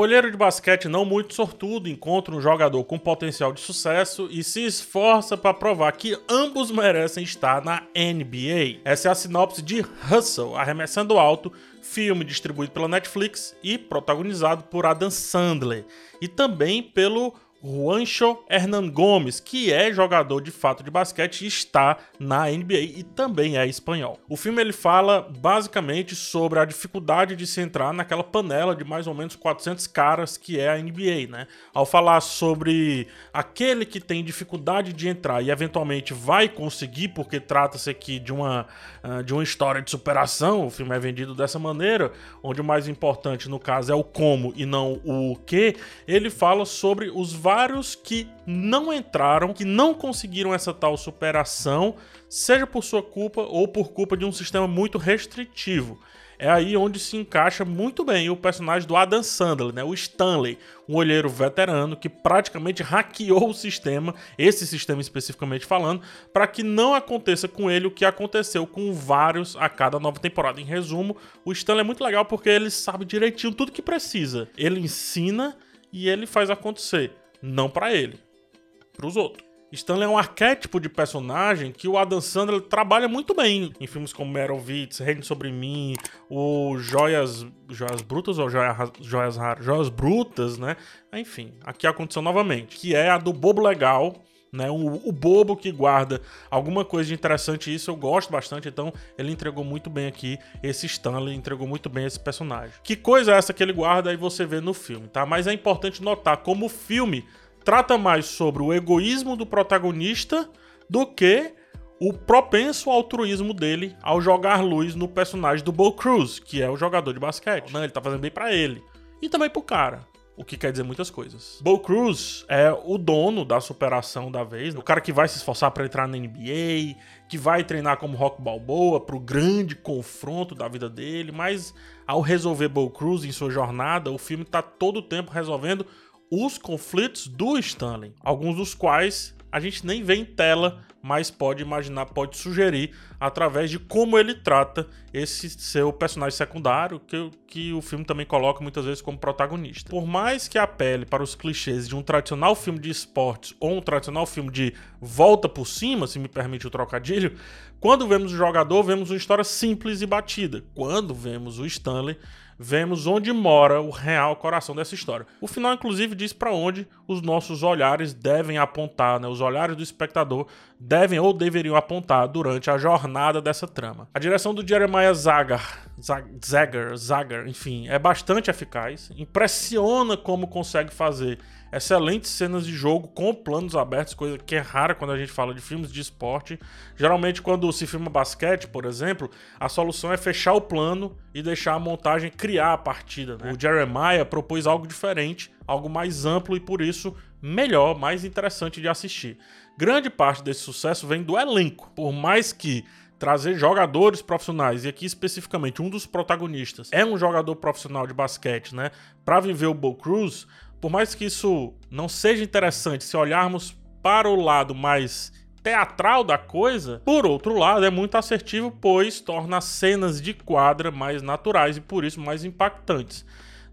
Olheiro de basquete não muito sortudo encontra um jogador com potencial de sucesso e se esforça para provar que ambos merecem estar na NBA. Essa é a sinopse de Hustle, Arremessando Alto, filme distribuído pela Netflix e protagonizado por Adam Sandler, e também pelo Juancho Hernan Gomes, que é jogador de fato de basquete e está na NBA e também é espanhol. O filme ele fala basicamente sobre a dificuldade de se entrar naquela panela de mais ou menos 400 caras que é a NBA, né? Ao falar sobre aquele que tem dificuldade de entrar e eventualmente vai conseguir, porque trata-se aqui de uma, ah, de uma história de superação, o filme é vendido dessa maneira, onde o mais importante no caso é o como e não o que, ele fala sobre os vários que não entraram, que não conseguiram essa tal superação, seja por sua culpa ou por culpa de um sistema muito restritivo. É aí onde se encaixa muito bem o personagem do Adam Sandler, né? o Stanley, um olheiro veterano que praticamente hackeou o sistema, esse sistema especificamente falando, para que não aconteça com ele o que aconteceu com vários a cada nova temporada. Em resumo, o Stanley é muito legal porque ele sabe direitinho tudo que precisa. Ele ensina e ele faz acontecer. Não para ele, para os outros. Stanley é um arquétipo de personagem que o Adam Sandler trabalha muito bem em filmes como Merovitz, Reino Sobre Mim, o Joias, Joias Brutas ou Joias, Joias Raras? Joias Brutas, né? Enfim, aqui aconteceu novamente, que é a do Bobo Legal, né? O, o, bobo que guarda alguma coisa de interessante, isso eu gosto bastante, então ele entregou muito bem aqui, esse Stanley entregou muito bem esse personagem. Que coisa é essa que ele guarda aí você vê no filme, tá? Mas é importante notar como o filme trata mais sobre o egoísmo do protagonista do que o propenso altruísmo dele ao jogar luz no personagem do Bo Cruz, que é o jogador de basquete. Não, ele tá fazendo bem para ele. E também pro cara. O que quer dizer muitas coisas. Bo Cruz é o dono da superação da vez, o cara que vai se esforçar para entrar na NBA, que vai treinar como Rock Balboa pro grande confronto da vida dele, mas ao resolver Bo Cruz em sua jornada, o filme tá todo o tempo resolvendo os conflitos do Stanley, alguns dos quais a gente nem vê em tela, mas pode imaginar, pode sugerir através de como ele trata esse seu personagem secundário, que, que o filme também coloca muitas vezes como protagonista. Por mais que apele para os clichês de um tradicional filme de esportes ou um tradicional filme de volta por cima, se me permite o trocadilho, quando vemos o jogador, vemos uma história simples e batida. Quando vemos o Stanley, vemos onde mora o real coração dessa história. O final, inclusive, diz para onde os nossos olhares devem apontar, né? Os olhares do espectador devem ou deveriam apontar durante a jornada dessa trama. A direção do Jeremiah Zagar, Zagar, Zagar, enfim, é bastante eficaz. Impressiona como consegue fazer excelentes cenas de jogo com planos abertos, coisa que é rara quando a gente fala de filmes de esporte. Geralmente, quando se filma basquete, por exemplo, a solução é fechar o plano e deixar a montagem criar a partida. Né? O Jeremiah propôs algo diferente, algo mais amplo e por isso melhor, mais interessante de assistir. Grande parte desse sucesso vem do elenco, por mais que trazer jogadores profissionais, e aqui especificamente um dos protagonistas é um jogador profissional de basquete, né? Para viver o Bull Cruz, por mais que isso não seja interessante se olharmos para o lado mais teatral da coisa, por outro lado, é muito assertivo, pois torna as cenas de quadra mais naturais e por isso mais impactantes.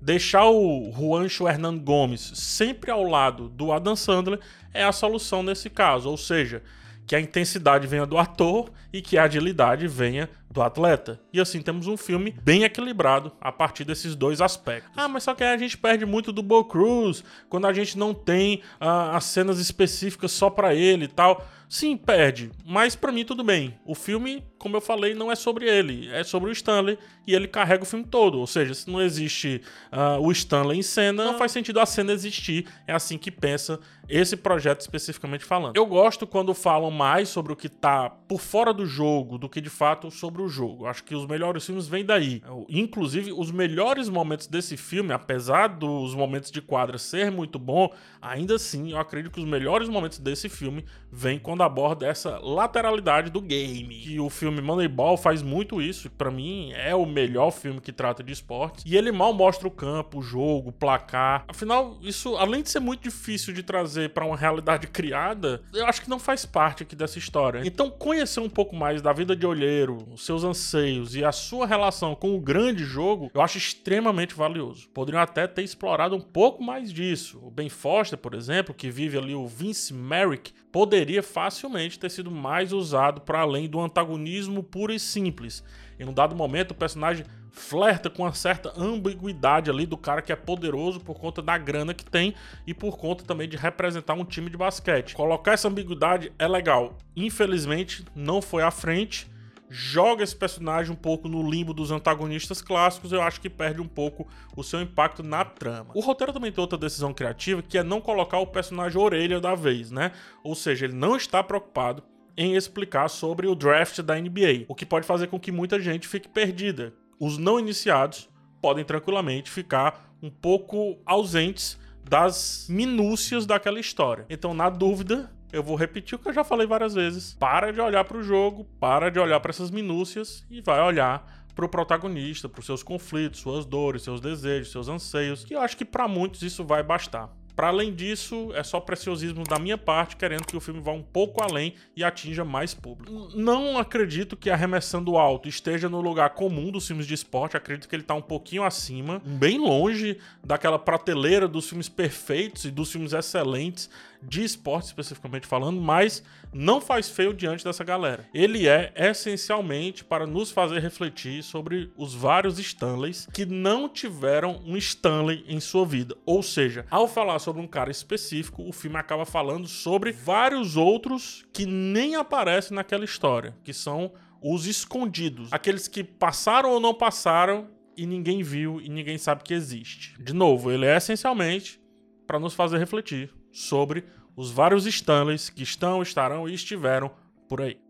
Deixar o Juancho Hernan Gomes sempre ao lado do Adam Sandler é a solução nesse caso, ou seja, que a intensidade venha do ator e que a agilidade venha do atleta. E assim temos um filme bem equilibrado a partir desses dois aspectos. Ah, mas só que a gente perde muito do Bo Cruz quando a gente não tem ah, as cenas específicas só para ele e tal. Sim, perde, mas para mim tudo bem. O filme, como eu falei, não é sobre ele, é sobre o Stanley e ele carrega o filme todo. Ou seja, se não existe uh, o Stanley em cena, não faz sentido a cena existir. É assim que pensa esse projeto especificamente falando. Eu gosto quando falam mais sobre o que tá por fora do jogo do que de fato sobre o jogo. Acho que os melhores filmes vêm daí. Inclusive, os melhores momentos desse filme, apesar dos momentos de quadra ser muito bom, ainda assim eu acredito que os melhores momentos desse filme vêm quando aborda essa lateralidade do game. E o filme Moneyball faz muito isso, para mim é o melhor filme que trata de esportes. E ele mal mostra o campo, o jogo, o placar. Afinal, isso além de ser muito difícil de trazer para uma realidade criada, eu acho que não faz parte aqui dessa história. Então, conhecer um pouco mais da vida de olheiro, o seu seus anseios e a sua relação com o grande jogo, eu acho extremamente valioso. Poderiam até ter explorado um pouco mais disso. O Ben Foster, por exemplo, que vive ali o Vince Merrick, poderia facilmente ter sido mais usado para além do antagonismo puro e simples. Em um dado momento, o personagem flerta com uma certa ambiguidade ali do cara que é poderoso por conta da grana que tem e por conta também de representar um time de basquete. Colocar essa ambiguidade é legal. Infelizmente, não foi à frente. Joga esse personagem um pouco no limbo dos antagonistas clássicos, eu acho que perde um pouco o seu impacto na trama. O roteiro também tem outra decisão criativa, que é não colocar o personagem orelha da vez, né? Ou seja, ele não está preocupado em explicar sobre o draft da NBA, o que pode fazer com que muita gente fique perdida. Os não iniciados podem tranquilamente ficar um pouco ausentes das minúcias daquela história. Então, na dúvida, eu vou repetir o que eu já falei várias vezes. Para de olhar para o jogo, para de olhar para essas minúcias e vai olhar para o protagonista, para os seus conflitos, suas dores, seus desejos, seus anseios. E eu acho que para muitos isso vai bastar. Para além disso, é só preciosismo da minha parte, querendo que o filme vá um pouco além e atinja mais público. Não acredito que Arremessando Alto esteja no lugar comum dos filmes de esporte, acredito que ele está um pouquinho acima, bem longe daquela prateleira dos filmes perfeitos e dos filmes excelentes de esporte especificamente falando, mas não faz feio diante dessa galera. Ele é essencialmente para nos fazer refletir sobre os vários Stanleys que não tiveram um Stanley em sua vida. Ou seja, ao falar sobre um cara específico, o filme acaba falando sobre vários outros que nem aparecem naquela história, que são os escondidos, aqueles que passaram ou não passaram e ninguém viu e ninguém sabe que existe. De novo, ele é essencialmente para nos fazer refletir sobre os vários Stanleys que estão, estarão e estiveram por aí.